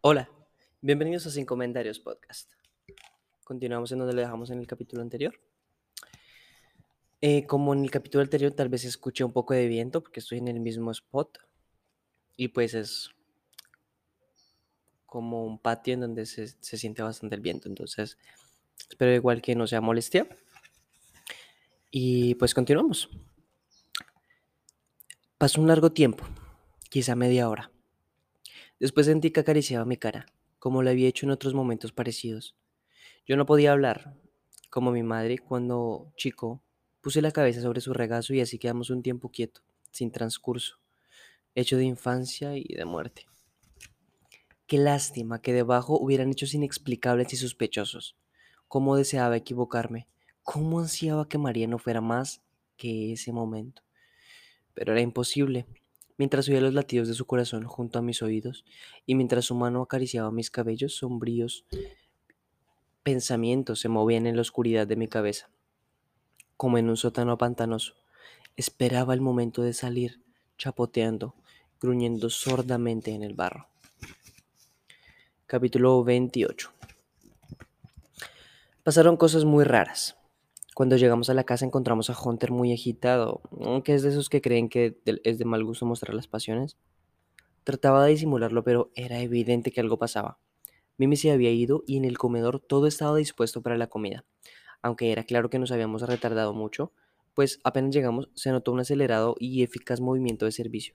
Hola, bienvenidos a Sin Comentarios Podcast. Continuamos en donde le dejamos en el capítulo anterior. Eh, como en el capítulo anterior, tal vez escuché un poco de viento porque estoy en el mismo spot y pues es como un patio en donde se, se siente bastante el viento. Entonces, espero igual que no sea molestia. Y pues continuamos. Pasó un largo tiempo, quizá media hora. Después sentí que acariciaba mi cara, como lo había hecho en otros momentos parecidos. Yo no podía hablar, como mi madre cuando chico puse la cabeza sobre su regazo y así quedamos un tiempo quieto, sin transcurso, hecho de infancia y de muerte. Qué lástima que debajo hubieran hechos inexplicables y sospechosos. Cómo deseaba equivocarme, cómo ansiaba que María no fuera más que ese momento. Pero era imposible. Mientras oía los latidos de su corazón junto a mis oídos y mientras su mano acariciaba mis cabellos sombríos, pensamientos se movían en la oscuridad de mi cabeza, como en un sótano pantanoso. Esperaba el momento de salir, chapoteando, gruñendo sordamente en el barro. Capítulo 28 Pasaron cosas muy raras. Cuando llegamos a la casa encontramos a Hunter muy agitado, que es de esos que creen que es de mal gusto mostrar las pasiones. Trataba de disimularlo, pero era evidente que algo pasaba. Mimi se había ido y en el comedor todo estaba dispuesto para la comida. Aunque era claro que nos habíamos retardado mucho, pues apenas llegamos se notó un acelerado y eficaz movimiento de servicio.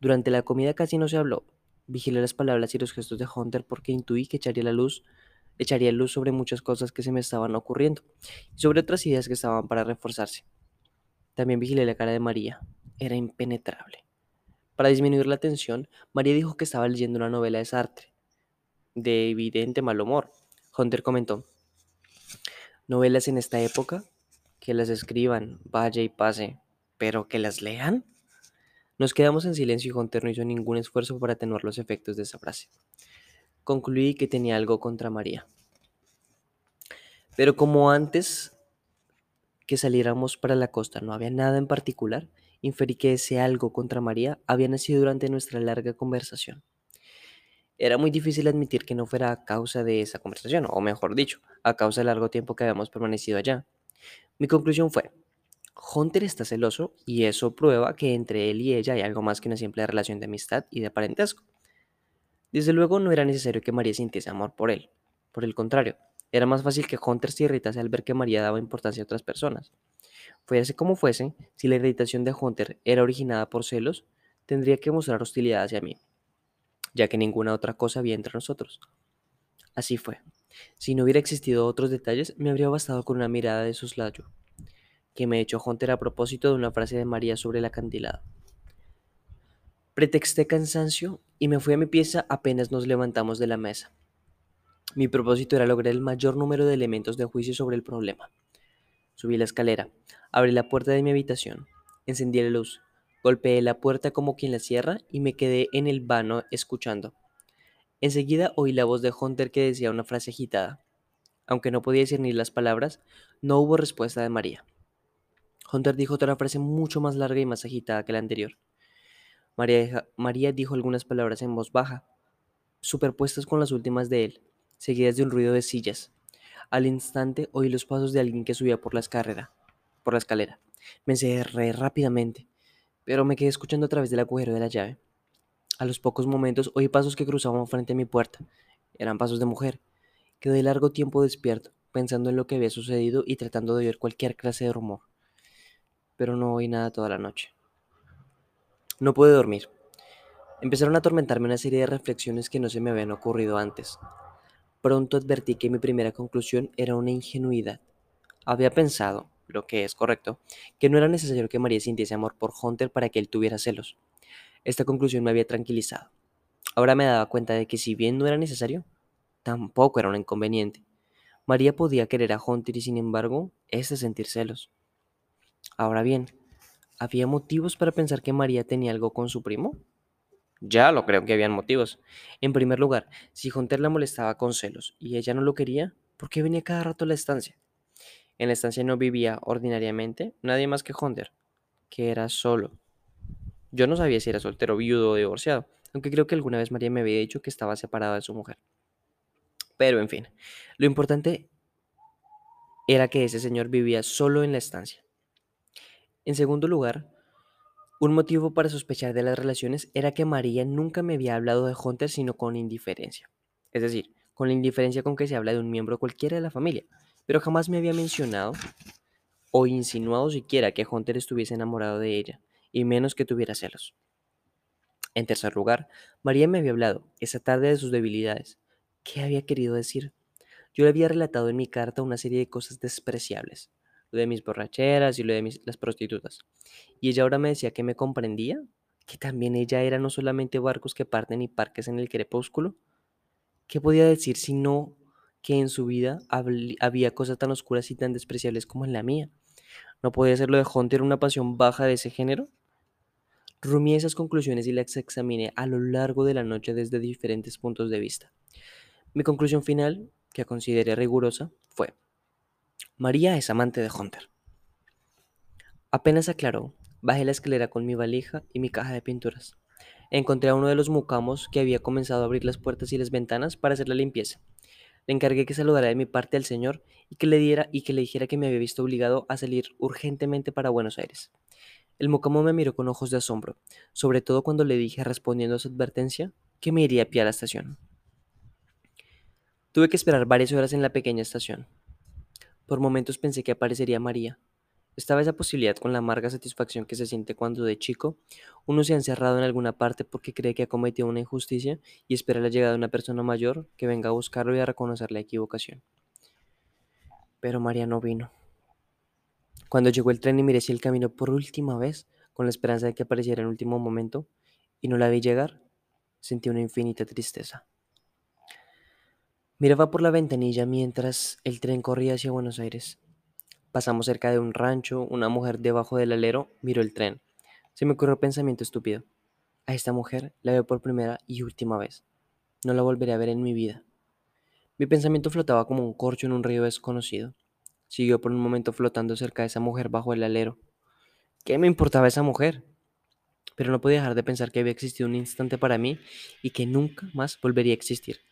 Durante la comida casi no se habló. Vigilé las palabras y los gestos de Hunter porque intuí que echaría la luz echaría luz sobre muchas cosas que se me estaban ocurriendo y sobre otras ideas que estaban para reforzarse. También vigilé la cara de María. Era impenetrable. Para disminuir la tensión, María dijo que estaba leyendo una novela de Sartre, de evidente mal humor. Hunter comentó, ¿novelas en esta época? Que las escriban, vaya y pase, pero que las lean. Nos quedamos en silencio y Hunter no hizo ningún esfuerzo para atenuar los efectos de esa frase concluí que tenía algo contra María. Pero como antes que saliéramos para la costa no había nada en particular, inferí que ese algo contra María había nacido durante nuestra larga conversación. Era muy difícil admitir que no fuera a causa de esa conversación, o mejor dicho, a causa del largo tiempo que habíamos permanecido allá. Mi conclusión fue, Hunter está celoso y eso prueba que entre él y ella hay algo más que una simple relación de amistad y de parentesco. Desde luego no era necesario que María sintiese amor por él. Por el contrario, era más fácil que Hunter se irritase al ver que María daba importancia a otras personas. Fuese como fuese, si la irritación de Hunter era originada por celos, tendría que mostrar hostilidad hacia mí, ya que ninguna otra cosa había entre nosotros. Así fue. Si no hubiera existido otros detalles, me habría bastado con una mirada de soslayo, que me echó Hunter a propósito de una frase de María sobre el acantilado. Pretexté cansancio y me fui a mi pieza apenas nos levantamos de la mesa. Mi propósito era lograr el mayor número de elementos de juicio sobre el problema. Subí la escalera, abrí la puerta de mi habitación, encendí la luz, golpeé la puerta como quien la cierra y me quedé en el vano escuchando. Enseguida oí la voz de Hunter que decía una frase agitada. Aunque no podía discernir las palabras, no hubo respuesta de María. Hunter dijo otra frase mucho más larga y más agitada que la anterior. María, dijo algunas palabras en voz baja, superpuestas con las últimas de él, seguidas de un ruido de sillas. Al instante oí los pasos de alguien que subía por la escalera. Por la escalera. Me encerré rápidamente, pero me quedé escuchando a través del agujero de la llave. A los pocos momentos oí pasos que cruzaban frente a mi puerta. Eran pasos de mujer. Quedé largo tiempo despierto, pensando en lo que había sucedido y tratando de oír cualquier clase de rumor. Pero no oí nada toda la noche. No pude dormir. Empezaron a atormentarme una serie de reflexiones que no se me habían ocurrido antes. Pronto advertí que mi primera conclusión era una ingenuidad. Había pensado, lo que es correcto, que no era necesario que María sintiese amor por Hunter para que él tuviera celos. Esta conclusión me había tranquilizado. Ahora me daba cuenta de que si bien no era necesario, tampoco era un inconveniente. María podía querer a Hunter y sin embargo, este sentir celos. Ahora bien, ¿Había motivos para pensar que María tenía algo con su primo? Ya lo creo que habían motivos. En primer lugar, si Hunter la molestaba con celos y ella no lo quería, ¿por qué venía cada rato a la estancia? En la estancia no vivía ordinariamente nadie más que Hunter, que era solo. Yo no sabía si era soltero, viudo o divorciado, aunque creo que alguna vez María me había dicho que estaba separada de su mujer. Pero en fin, lo importante era que ese señor vivía solo en la estancia. En segundo lugar, un motivo para sospechar de las relaciones era que María nunca me había hablado de Hunter sino con indiferencia. Es decir, con la indiferencia con que se habla de un miembro cualquiera de la familia, pero jamás me había mencionado o insinuado siquiera que Hunter estuviese enamorado de ella, y menos que tuviera celos. En tercer lugar, María me había hablado esa tarde de sus debilidades. ¿Qué había querido decir? Yo le había relatado en mi carta una serie de cosas despreciables, lo de mis borracheras y lo de las prostitutas. Y ella ahora me decía que me comprendía, que también ella era no solamente barcos que parten y parques en el crepúsculo. ¿Qué podía decir si no que en su vida había cosas tan oscuras y tan despreciables como en la mía? ¿No podía ser lo de Hunter una pasión baja de ese género? Rumié esas conclusiones y las examiné a lo largo de la noche desde diferentes puntos de vista. Mi conclusión final, que consideré rigurosa, fue, María es amante de Hunter. Apenas aclaró, bajé la escalera con mi valija y mi caja de pinturas. Encontré a uno de los mucamos que había comenzado a abrir las puertas y las ventanas para hacer la limpieza. Le encargué que saludara de mi parte al señor y que le diera y que le dijera que me había visto obligado a salir urgentemente para Buenos Aires. El mucamo me miró con ojos de asombro, sobre todo cuando le dije, respondiendo a su advertencia, que me iría a pie a la estación. Tuve que esperar varias horas en la pequeña estación. Por momentos pensé que aparecería María. Estaba esa posibilidad con la amarga satisfacción que se siente cuando de chico uno se ha encerrado en alguna parte porque cree que ha cometido una injusticia y espera la llegada de una persona mayor que venga a buscarlo y a reconocer la equivocación. Pero María no vino. Cuando llegó el tren y miré hacia el camino por última vez, con la esperanza de que apareciera en último momento, y no la vi llegar, sentí una infinita tristeza. Miraba por la ventanilla mientras el tren corría hacia Buenos Aires. Pasamos cerca de un rancho, una mujer debajo del alero miró el tren. Se me ocurrió pensamiento estúpido. A esta mujer la veo por primera y última vez. No la volveré a ver en mi vida. Mi pensamiento flotaba como un corcho en un río desconocido. Siguió por un momento flotando cerca de esa mujer bajo el alero. ¿Qué me importaba esa mujer? Pero no podía dejar de pensar que había existido un instante para mí y que nunca más volvería a existir.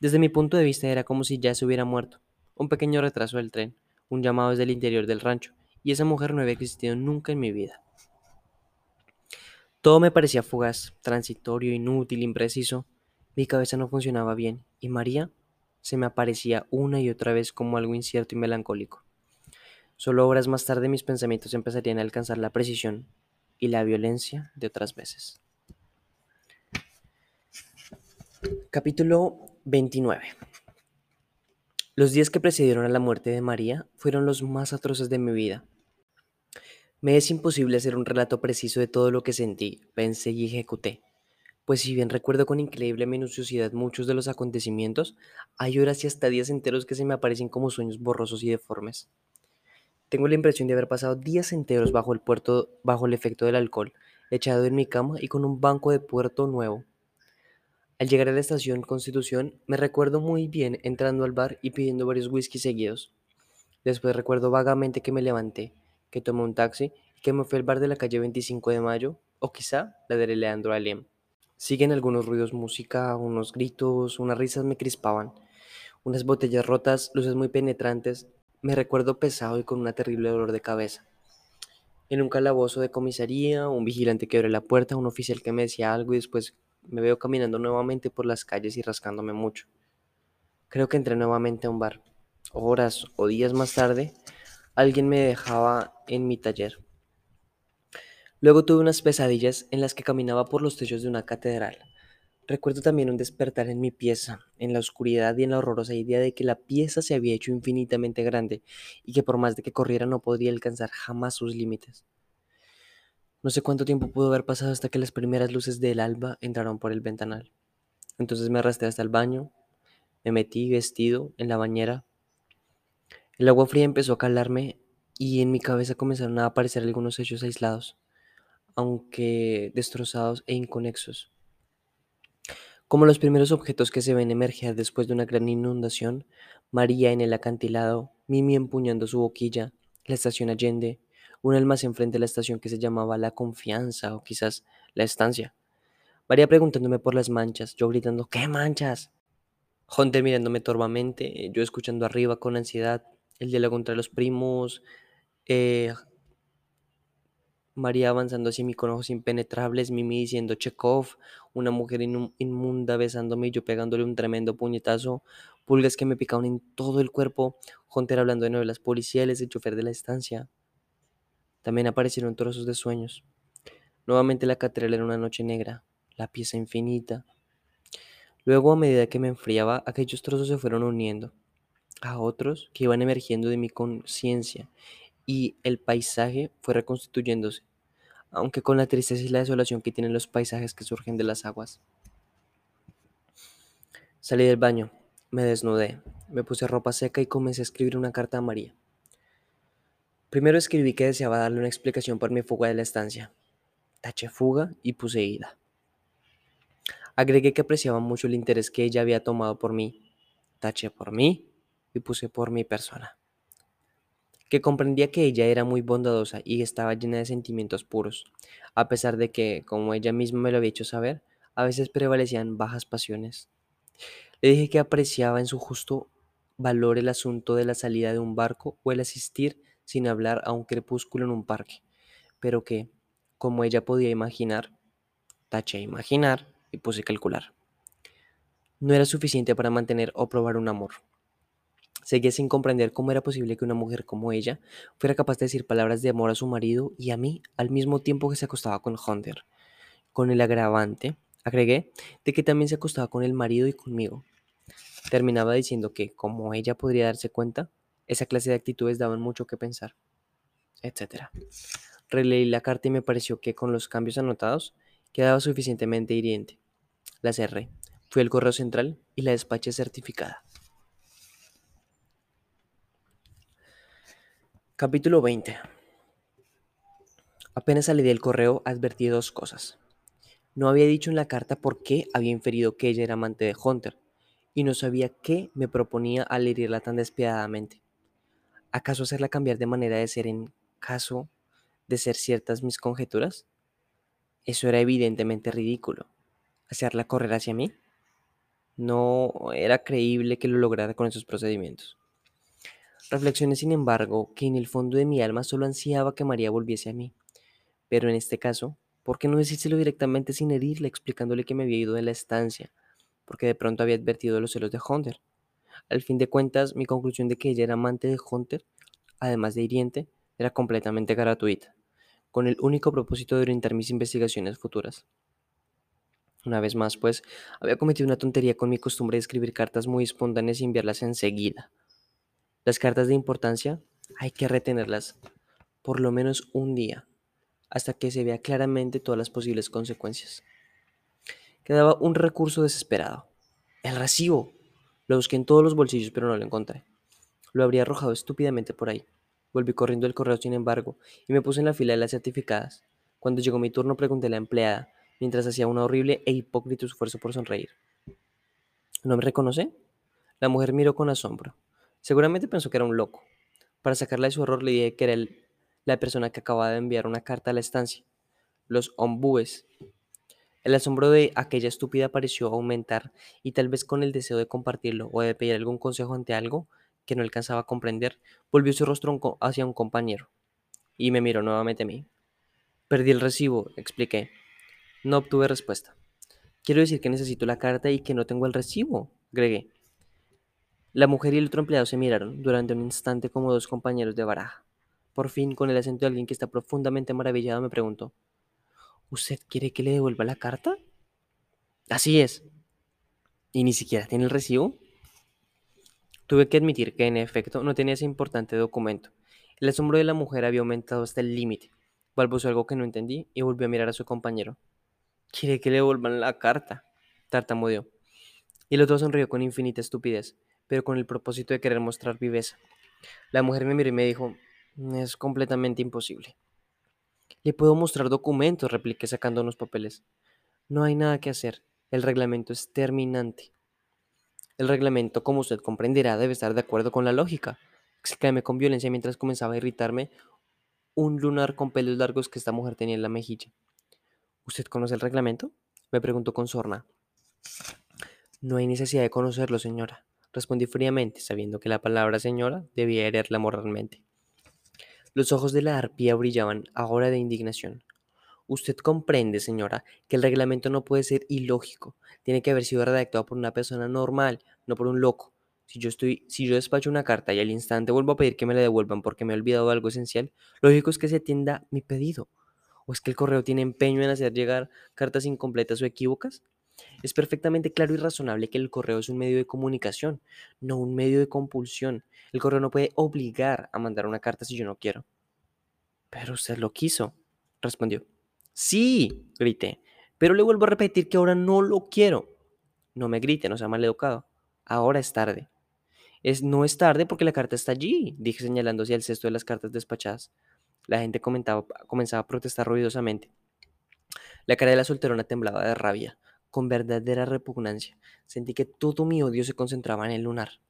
Desde mi punto de vista era como si ya se hubiera muerto. Un pequeño retraso del tren, un llamado desde el interior del rancho, y esa mujer no había existido nunca en mi vida. Todo me parecía fugaz, transitorio, inútil, impreciso. Mi cabeza no funcionaba bien, y María se me aparecía una y otra vez como algo incierto y melancólico. Solo horas más tarde mis pensamientos empezarían a alcanzar la precisión y la violencia de otras veces. Capítulo 29 Los días que precedieron a la muerte de María fueron los más atroces de mi vida. Me es imposible hacer un relato preciso de todo lo que sentí, pensé y ejecuté pues si bien recuerdo con increíble minuciosidad muchos de los acontecimientos, hay horas y hasta días enteros que se me aparecen como sueños borrosos y deformes. Tengo la impresión de haber pasado días enteros bajo el puerto, bajo el efecto del alcohol, echado en mi cama y con un banco de puerto nuevo. Al llegar a la estación Constitución, me recuerdo muy bien entrando al bar y pidiendo varios whisky seguidos. Después recuerdo vagamente que me levanté, que tomé un taxi y que me fui al bar de la calle 25 de Mayo, o quizá la de Leandro Alem. Siguen algunos ruidos, música, unos gritos, unas risas me crispaban, unas botellas rotas, luces muy penetrantes. Me recuerdo pesado y con una terrible dolor de cabeza. En un calabozo de comisaría, un vigilante que abre la puerta, un oficial que me decía algo y después me veo caminando nuevamente por las calles y rascándome mucho. Creo que entré nuevamente a un bar. Horas o días más tarde, alguien me dejaba en mi taller. Luego tuve unas pesadillas en las que caminaba por los techos de una catedral. Recuerdo también un despertar en mi pieza, en la oscuridad y en la horrorosa idea de que la pieza se había hecho infinitamente grande y que por más de que corriera no podría alcanzar jamás sus límites. No sé cuánto tiempo pudo haber pasado hasta que las primeras luces del alba entraron por el ventanal. Entonces me arrastré hasta el baño, me metí vestido en la bañera. El agua fría empezó a calarme y en mi cabeza comenzaron a aparecer algunos hechos aislados aunque destrozados e inconexos. Como los primeros objetos que se ven emerger después de una gran inundación, María en el acantilado, Mimi empuñando su boquilla, la estación Allende, un almacén frente a la estación que se llamaba La Confianza o quizás La Estancia, María preguntándome por las manchas, yo gritando, ¿qué manchas? Hunter mirándome torvamente, yo escuchando arriba con ansiedad el diálogo entre los primos, eh, María avanzando hacia mí con ojos impenetrables, Mimi diciendo Chekhov, una mujer inmunda besándome y yo pegándole un tremendo puñetazo, pulgas que me picaban en todo el cuerpo, Hunter hablando de novelas policiales, el chofer de la estancia. También aparecieron trozos de sueños. Nuevamente la catedral era una noche negra, la pieza infinita. Luego, a medida que me enfriaba, aquellos trozos se fueron uniendo a otros que iban emergiendo de mi conciencia y el paisaje fue reconstituyéndose aunque con la tristeza y la desolación que tienen los paisajes que surgen de las aguas. Salí del baño, me desnudé, me puse ropa seca y comencé a escribir una carta a María. Primero escribí que deseaba darle una explicación por mi fuga de la estancia. Taché fuga y puse ida. Agregué que apreciaba mucho el interés que ella había tomado por mí. Taché por mí y puse por mi persona que comprendía que ella era muy bondadosa y estaba llena de sentimientos puros, a pesar de que, como ella misma me lo había hecho saber, a veces prevalecían bajas pasiones. Le dije que apreciaba en su justo valor el asunto de la salida de un barco o el asistir sin hablar a un crepúsculo en un parque, pero que, como ella podía imaginar, taché imaginar y puse calcular. No era suficiente para mantener o probar un amor. Seguía sin comprender cómo era posible que una mujer como ella fuera capaz de decir palabras de amor a su marido y a mí al mismo tiempo que se acostaba con Hunter. Con el agravante, agregué, de que también se acostaba con el marido y conmigo. Terminaba diciendo que, como ella podría darse cuenta, esa clase de actitudes daban mucho que pensar, etc. Releí la carta y me pareció que con los cambios anotados quedaba suficientemente hiriente. La cerré, fui al correo central y la despaché certificada. Capítulo 20 Apenas salí del correo advertí dos cosas. No había dicho en la carta por qué había inferido que ella era amante de Hunter, y no sabía qué me proponía al herirla tan despiadadamente. ¿Acaso hacerla cambiar de manera de ser en caso de ser ciertas mis conjeturas? Eso era evidentemente ridículo. ¿Hacerla correr hacia mí? No era creíble que lo lograra con esos procedimientos. Reflexioné, sin embargo, que en el fondo de mi alma solo ansiaba que María volviese a mí. Pero en este caso, ¿por qué no decírselo directamente sin herirle, explicándole que me había ido de la estancia? Porque de pronto había advertido los celos de Hunter. Al fin de cuentas, mi conclusión de que ella era amante de Hunter, además de hiriente, era completamente gratuita, con el único propósito de orientar mis investigaciones futuras. Una vez más, pues, había cometido una tontería con mi costumbre de escribir cartas muy espontáneas y enviarlas enseguida. Las cartas de importancia hay que retenerlas por lo menos un día, hasta que se vea claramente todas las posibles consecuencias. Quedaba un recurso desesperado. El recibo. Lo busqué en todos los bolsillos, pero no lo encontré. Lo habría arrojado estúpidamente por ahí. Volví corriendo el correo, sin embargo, y me puse en la fila de las certificadas. Cuando llegó mi turno, pregunté a la empleada, mientras hacía un horrible e hipócrita esfuerzo por sonreír. ¿No me reconoce? La mujer miró con asombro. Seguramente pensó que era un loco. Para sacarla de su error le dije que era la persona que acababa de enviar una carta a la estancia. Los ombúes. El asombro de aquella estúpida pareció aumentar y tal vez con el deseo de compartirlo o de pedir algún consejo ante algo que no alcanzaba a comprender, volvió su rostro hacia un compañero y me miró nuevamente a mí. Perdí el recibo, expliqué. No obtuve respuesta. Quiero decir que necesito la carta y que no tengo el recibo, agregué. La mujer y el otro empleado se miraron durante un instante como dos compañeros de baraja. Por fin, con el acento de alguien que está profundamente maravillado, me preguntó, ¿Usted quiere que le devuelva la carta? Así es. ¿Y ni siquiera tiene el recibo? Tuve que admitir que en efecto no tenía ese importante documento. El asombro de la mujer había aumentado hasta el límite. Balbuceó algo que no entendí y volvió a mirar a su compañero. ¿Quiere que le devuelvan la carta? tartamudeó. Y el otro sonrió con infinita estupidez pero con el propósito de querer mostrar viveza. La mujer me miró y me dijo, es completamente imposible. Le puedo mostrar documentos, repliqué sacando unos papeles. No hay nada que hacer. El reglamento es terminante. El reglamento, como usted comprenderá, debe estar de acuerdo con la lógica. Exclamé con violencia mientras comenzaba a irritarme un lunar con pelos largos que esta mujer tenía en la mejilla. ¿Usted conoce el reglamento? Me preguntó con sorna. No hay necesidad de conocerlo, señora, respondí fríamente, sabiendo que la palabra señora debía herirla moralmente. Los ojos de la arpía brillaban ahora de indignación. Usted comprende, señora, que el reglamento no puede ser ilógico. Tiene que haber sido redactado por una persona normal, no por un loco. Si yo estoy, si yo despacho una carta y al instante vuelvo a pedir que me la devuelvan porque me he olvidado algo esencial, lógico es que se atienda mi pedido. ¿O es que el correo tiene empeño en hacer llegar cartas incompletas o equívocas? Es perfectamente claro y razonable que el correo es un medio de comunicación, no un medio de compulsión. El correo no puede obligar a mandar una carta si yo no quiero. Pero usted lo quiso, respondió. Sí, grité, pero le vuelvo a repetir que ahora no lo quiero. No me grite, no sea mal educado. Ahora es tarde. Es, no es tarde porque la carta está allí, dije señalando hacia el cesto de las cartas despachadas. La gente comenzaba a protestar ruidosamente. La cara de la solterona temblaba de rabia con verdadera repugnancia. Sentí que todo mi odio se concentraba en el lunar.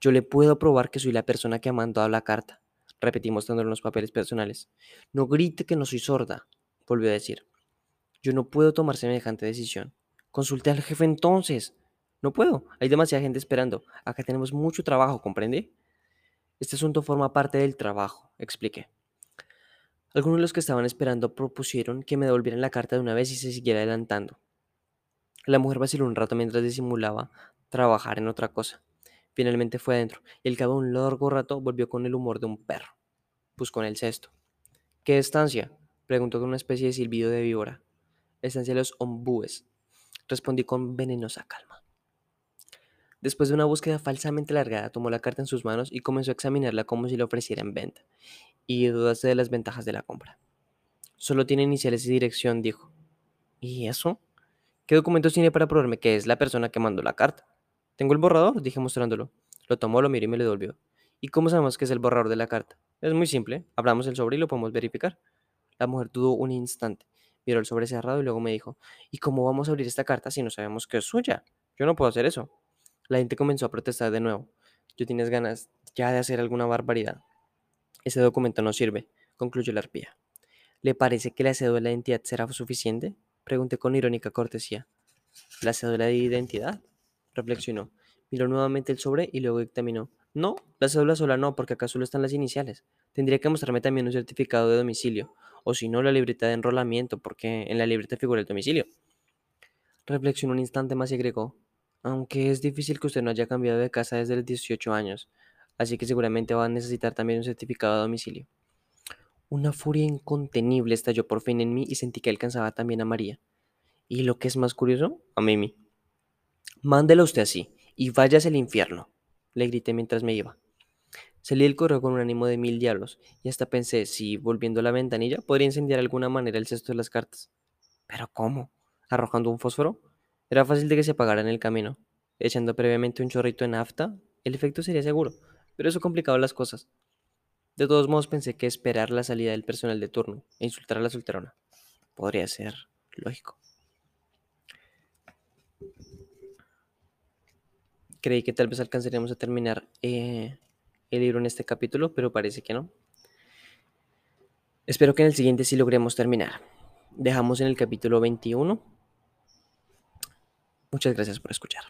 Yo le puedo probar que soy la persona que ha mandado la carta, repetí mostrándole los papeles personales. No grite que no soy sorda, volvió a decir. Yo no puedo tomar semejante decisión. Consulte al jefe entonces. No puedo, hay demasiada gente esperando. Acá tenemos mucho trabajo, ¿comprende? Este asunto forma parte del trabajo, expliqué. Algunos de los que estaban esperando propusieron que me devolvieran la carta de una vez y se siguiera adelantando. La mujer vaciló un rato mientras disimulaba trabajar en otra cosa. Finalmente fue adentro y al cabo de un largo rato volvió con el humor de un perro. Buscó en el cesto. ¿Qué estancia? Preguntó con una especie de silbido de víbora. Estancia de los ombúes. Respondí con venenosa calma. Después de una búsqueda falsamente largada, tomó la carta en sus manos y comenzó a examinarla como si la ofreciera en venta, y dudaste de las ventajas de la compra. Solo tiene iniciales y dirección, dijo. ¿Y eso? ¿Qué documentos tiene para probarme que es la persona que mandó la carta? Tengo el borrador, dije mostrándolo. Lo tomó, lo miró y me lo devolvió. ¿Y cómo sabemos que es el borrador de la carta? Es muy simple. Abramos el sobre y lo podemos verificar. La mujer dudó un instante. Miró el sobre cerrado y luego me dijo, ¿y cómo vamos a abrir esta carta si no sabemos que es suya? Yo no puedo hacer eso. La gente comenzó a protestar de nuevo. Yo tienes ganas ya de hacer alguna barbaridad. Ese documento no sirve, concluyó la arpía. ¿Le parece que la cédula de identidad será suficiente? Pregunté con irónica cortesía. ¿La cédula de identidad? Reflexionó. Miró nuevamente el sobre y luego dictaminó. No, la cédula sola no, porque acá solo están las iniciales. Tendría que mostrarme también un certificado de domicilio, o si no, la libreta de enrolamiento, porque en la libreta figura el domicilio. Reflexionó un instante más y agregó. Aunque es difícil que usted no haya cambiado de casa desde los 18 años, así que seguramente va a necesitar también un certificado de domicilio. Una furia incontenible estalló por fin en mí y sentí que alcanzaba también a María. Y lo que es más curioso, a Mimi. Mándelo usted así y váyase al infierno, le grité mientras me iba. Salí del correo con un ánimo de mil diablos y hasta pensé si, volviendo a la ventanilla, podría incendiar de alguna manera el cesto de las cartas. ¿Pero cómo? ¿Arrojando un fósforo? Era fácil de que se apagara en el camino. Echando previamente un chorrito de nafta, el efecto sería seguro, pero eso complicaba las cosas. De todos modos pensé que esperar la salida del personal de turno e insultar a la solterona podría ser lógico. Creí que tal vez alcanzaríamos a terminar eh, el libro en este capítulo, pero parece que no. Espero que en el siguiente sí logremos terminar. Dejamos en el capítulo 21. Muchas gracias por escuchar.